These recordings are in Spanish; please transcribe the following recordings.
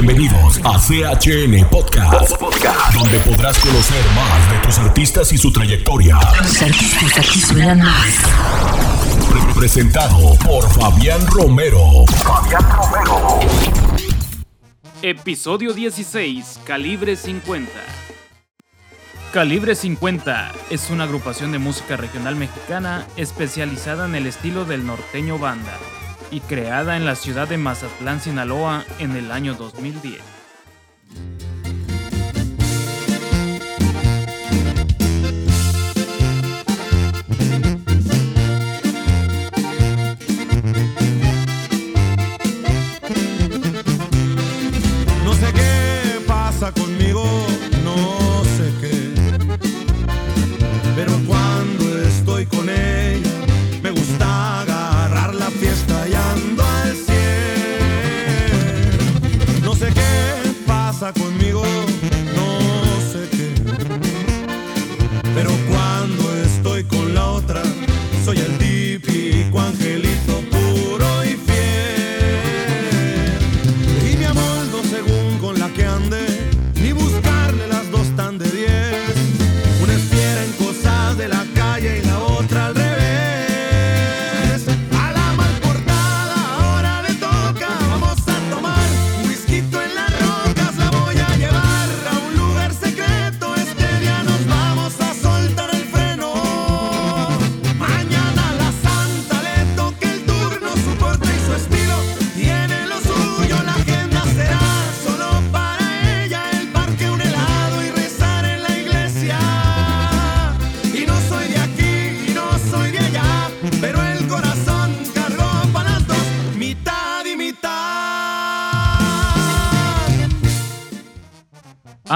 Bienvenidos a CHN Podcast, donde podrás conocer más de tus artistas y su trayectoria. Los artistas aquí suenan más. Pre- Presentado por Fabián Romero. Fabián Romero. Episodio 16, Calibre 50. Calibre 50 es una agrupación de música regional mexicana especializada en el estilo del norteño banda y creada en la ciudad de Mazatlán, Sinaloa en el año 2010. Conmigo,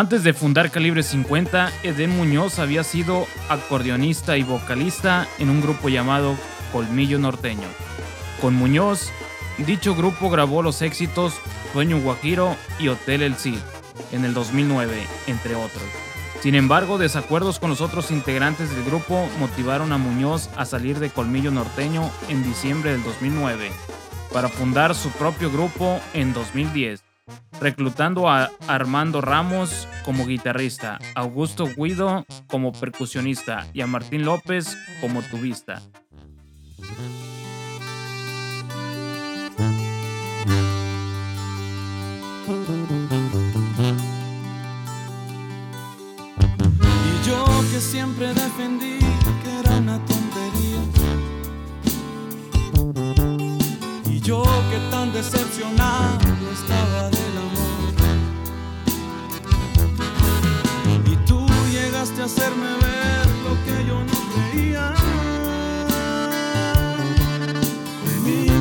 Antes de fundar Calibre 50, Eden Muñoz había sido acordeonista y vocalista en un grupo llamado Colmillo Norteño. Con Muñoz, dicho grupo grabó los éxitos Sueño Guajiro y Hotel El Cid en el 2009, entre otros. Sin embargo, desacuerdos con los otros integrantes del grupo motivaron a Muñoz a salir de Colmillo Norteño en diciembre del 2009 para fundar su propio grupo en 2010 reclutando a Armando Ramos como guitarrista, Augusto Guido como percusionista y a Martín López como tubista.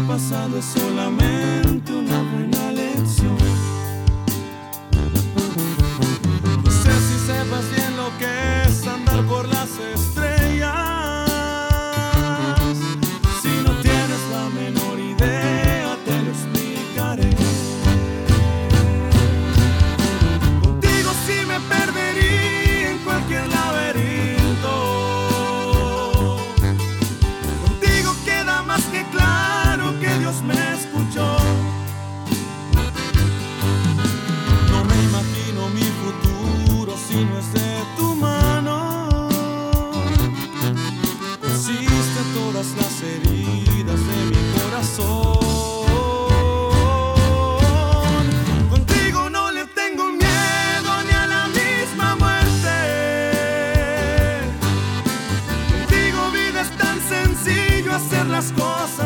Pasado es solamente una buena lección.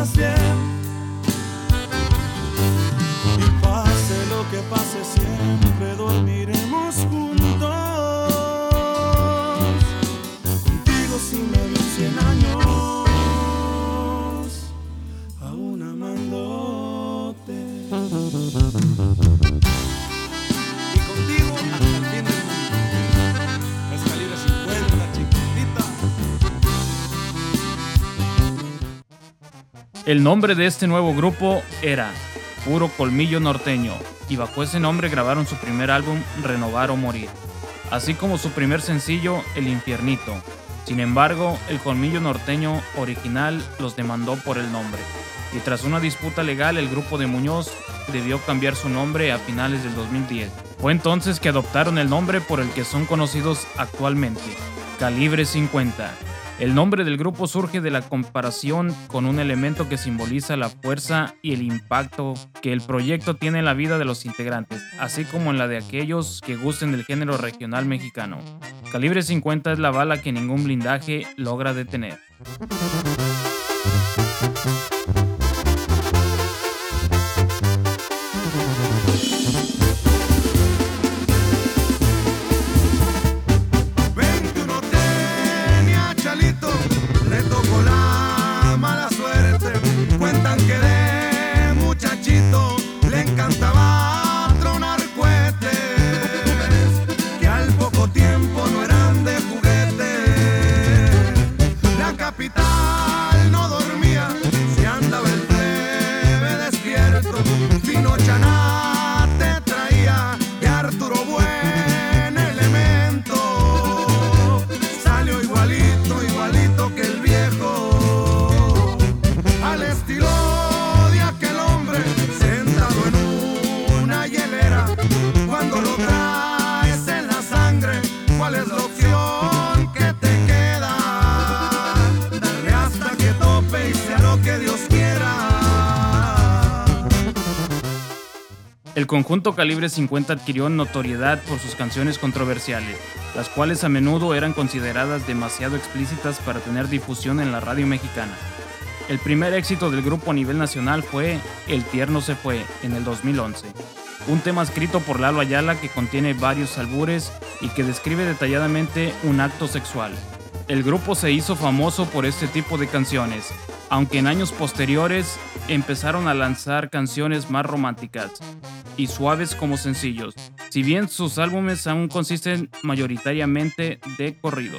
Y pase lo que pase, siempre El nombre de este nuevo grupo era Puro Colmillo Norteño y bajo ese nombre grabaron su primer álbum Renovar o Morir, así como su primer sencillo El Infiernito. Sin embargo, el Colmillo Norteño original los demandó por el nombre y tras una disputa legal el grupo de Muñoz debió cambiar su nombre a finales del 2010. Fue entonces que adoptaron el nombre por el que son conocidos actualmente, Calibre 50. El nombre del grupo surge de la comparación con un elemento que simboliza la fuerza y el impacto que el proyecto tiene en la vida de los integrantes, así como en la de aquellos que gusten del género regional mexicano. Calibre 50 es la bala que ningún blindaje logra detener. El conjunto Calibre 50 adquirió notoriedad por sus canciones controversiales, las cuales a menudo eran consideradas demasiado explícitas para tener difusión en la radio mexicana. El primer éxito del grupo a nivel nacional fue El tierno se fue, en el 2011, un tema escrito por Lalo Ayala que contiene varios albures y que describe detalladamente un acto sexual. El grupo se hizo famoso por este tipo de canciones, aunque en años posteriores empezaron a lanzar canciones más románticas y suaves como sencillos, si bien sus álbumes aún consisten mayoritariamente de corrido.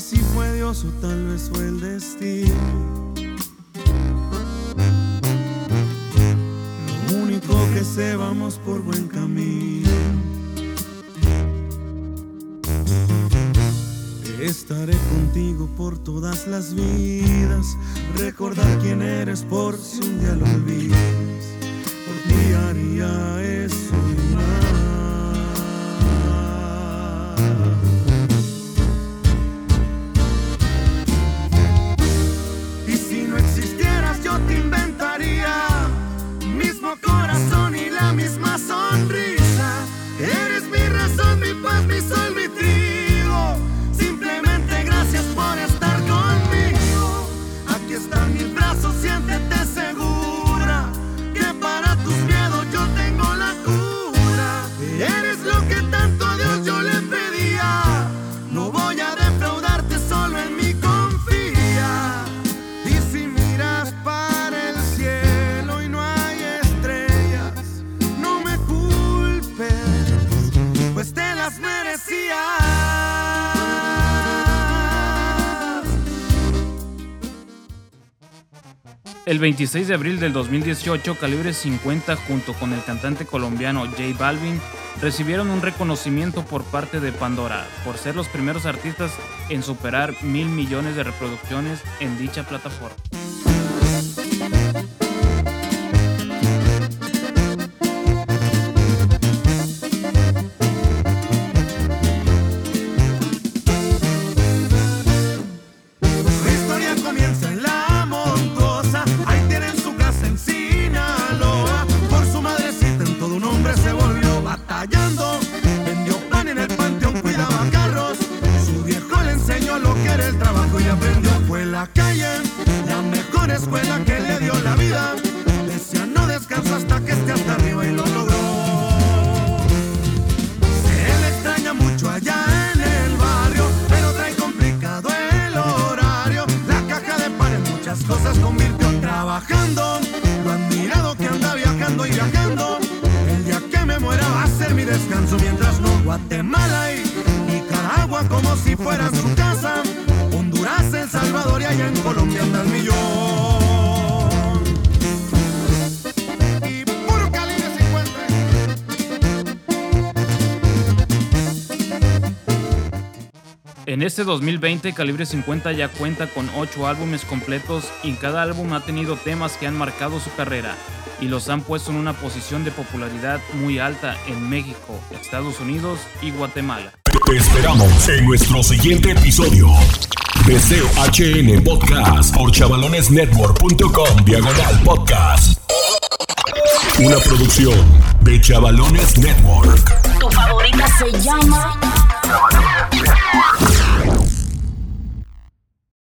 Si fue Dios o tal vez fue el destino. Lo único que sé, vamos por buen camino. Estaré contigo por todas las vidas. Recordar quién eres por si un día lo olvidas. Por ti haría El 26 de abril del 2018, Calibre 50 junto con el cantante colombiano J Balvin recibieron un reconocimiento por parte de Pandora por ser los primeros artistas en superar mil millones de reproducciones en dicha plataforma. Como si fueran su casa. Honduras, El Salvador y allá en Colombia anda el millón. Y puro calibre 50. En este 2020, Calibre 50 ya cuenta con 8 álbumes completos y cada álbum ha tenido temas que han marcado su carrera y los han puesto en una posición de popularidad muy alta en México, Estados Unidos y Guatemala. Te esperamos en nuestro siguiente episodio. Deseo HN Podcast por chavalonesnetwork.com diagonal podcast. Una producción de Chavalones Network. Tu favorita se llama Chavalones Network.